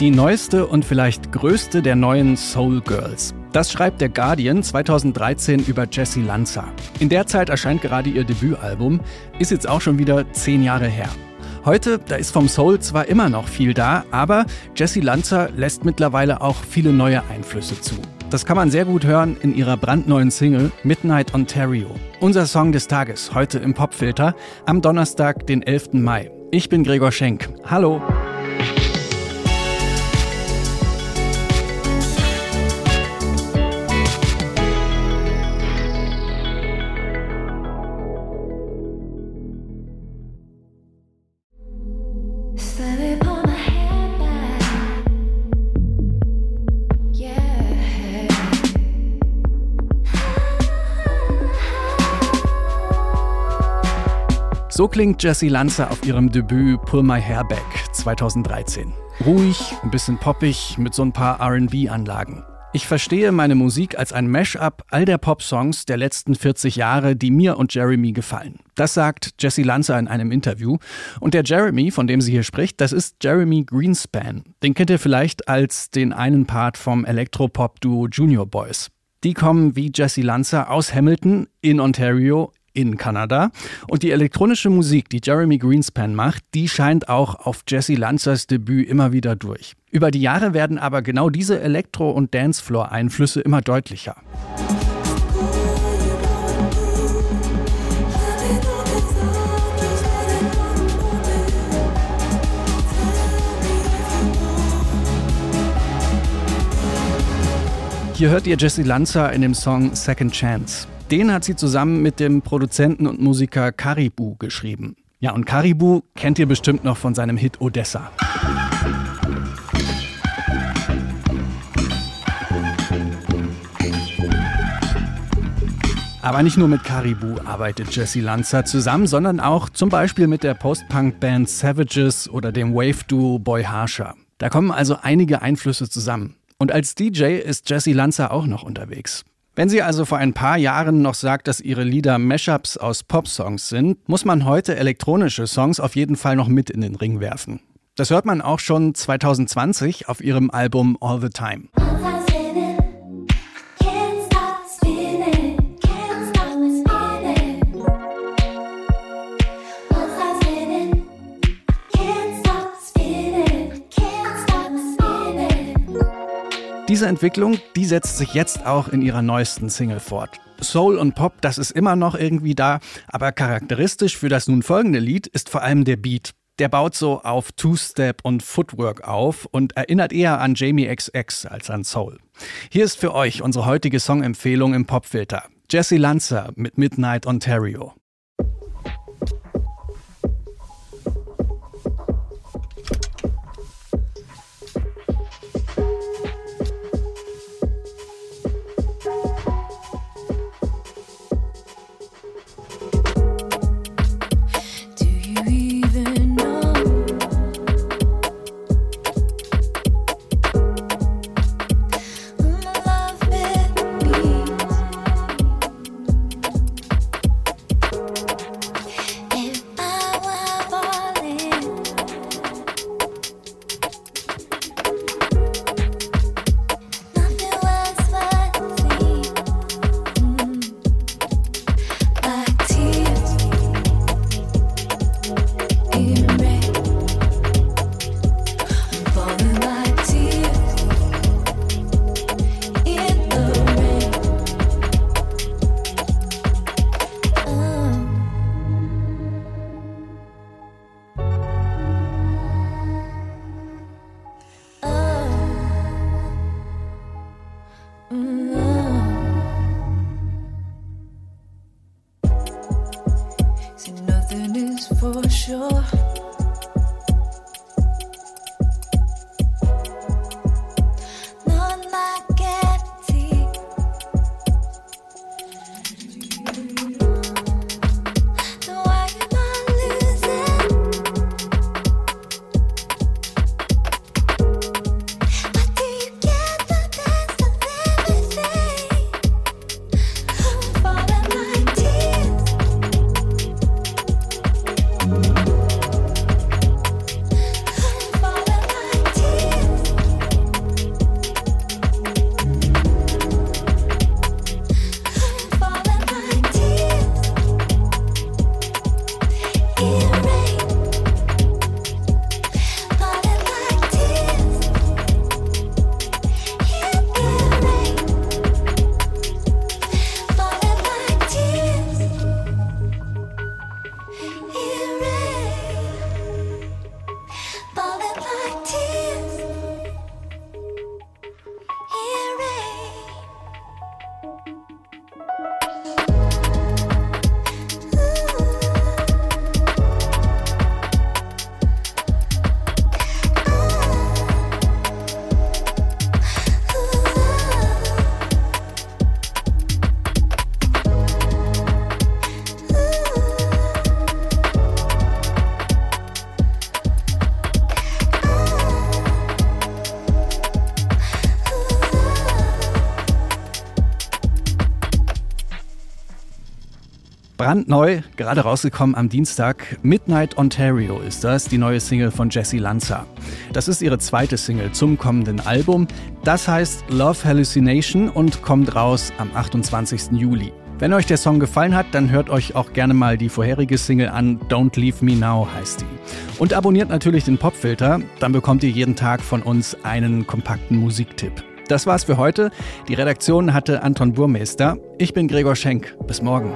Die neueste und vielleicht größte der neuen Soul Girls. Das schreibt der Guardian 2013 über Jessie Lanza. In der Zeit erscheint gerade ihr Debütalbum, ist jetzt auch schon wieder zehn Jahre her. Heute, da ist vom Soul zwar immer noch viel da, aber Jessie Lanza lässt mittlerweile auch viele neue Einflüsse zu. Das kann man sehr gut hören in ihrer brandneuen Single Midnight Ontario. Unser Song des Tages heute im Popfilter am Donnerstag, den 11. Mai. Ich bin Gregor Schenk. Hallo. So klingt Jessie Lanza auf ihrem Debüt Pull My Hair Back 2013. Ruhig, ein bisschen poppig, mit so ein paar RB-Anlagen. Ich verstehe meine Musik als ein Mash-up all der Pop-Songs der letzten 40 Jahre, die mir und Jeremy gefallen. Das sagt Jessie Lanza in einem Interview. Und der Jeremy, von dem sie hier spricht, das ist Jeremy Greenspan. Den kennt ihr vielleicht als den einen Part vom Elektropop-Duo Junior Boys. Die kommen wie Jessie Lanza aus Hamilton in Ontario in Kanada. Und die elektronische Musik, die Jeremy Greenspan macht, die scheint auch auf Jesse Lanzers Debüt immer wieder durch. Über die Jahre werden aber genau diese Elektro- und Dancefloor-Einflüsse immer deutlicher. Hier hört ihr Jesse Lanza in dem Song Second Chance. Den hat sie zusammen mit dem Produzenten und Musiker Caribou geschrieben. Ja, und Caribou kennt ihr bestimmt noch von seinem Hit Odessa. Aber nicht nur mit Caribou arbeitet Jesse Lanza zusammen, sondern auch zum Beispiel mit der Post-Punk-Band Savages oder dem Wave-Duo Boy Harsher. Da kommen also einige Einflüsse zusammen. Und als DJ ist Jesse Lanza auch noch unterwegs. Wenn sie also vor ein paar Jahren noch sagt, dass ihre Lieder Mashups aus Pop-Songs sind, muss man heute elektronische Songs auf jeden Fall noch mit in den Ring werfen. Das hört man auch schon 2020 auf ihrem Album All the Time. Diese Entwicklung, die setzt sich jetzt auch in ihrer neuesten Single fort. Soul und Pop, das ist immer noch irgendwie da, aber charakteristisch für das nun folgende Lied ist vor allem der Beat. Der baut so auf Two-Step und Footwork auf und erinnert eher an Jamie XX als an Soul. Hier ist für euch unsere heutige Songempfehlung im Popfilter. Jesse Lanza mit Midnight Ontario. Mm-hmm. See nothing is for sure. Brandneu, gerade rausgekommen am Dienstag. Midnight Ontario ist das, die neue Single von Jessie Lanza. Das ist ihre zweite Single zum kommenden Album. Das heißt Love Hallucination und kommt raus am 28. Juli. Wenn euch der Song gefallen hat, dann hört euch auch gerne mal die vorherige Single an. Don't Leave Me Now heißt die. Und abonniert natürlich den Popfilter, dann bekommt ihr jeden Tag von uns einen kompakten Musiktipp. Das war's für heute. Die Redaktion hatte Anton Burmeister. Ich bin Gregor Schenk. Bis morgen.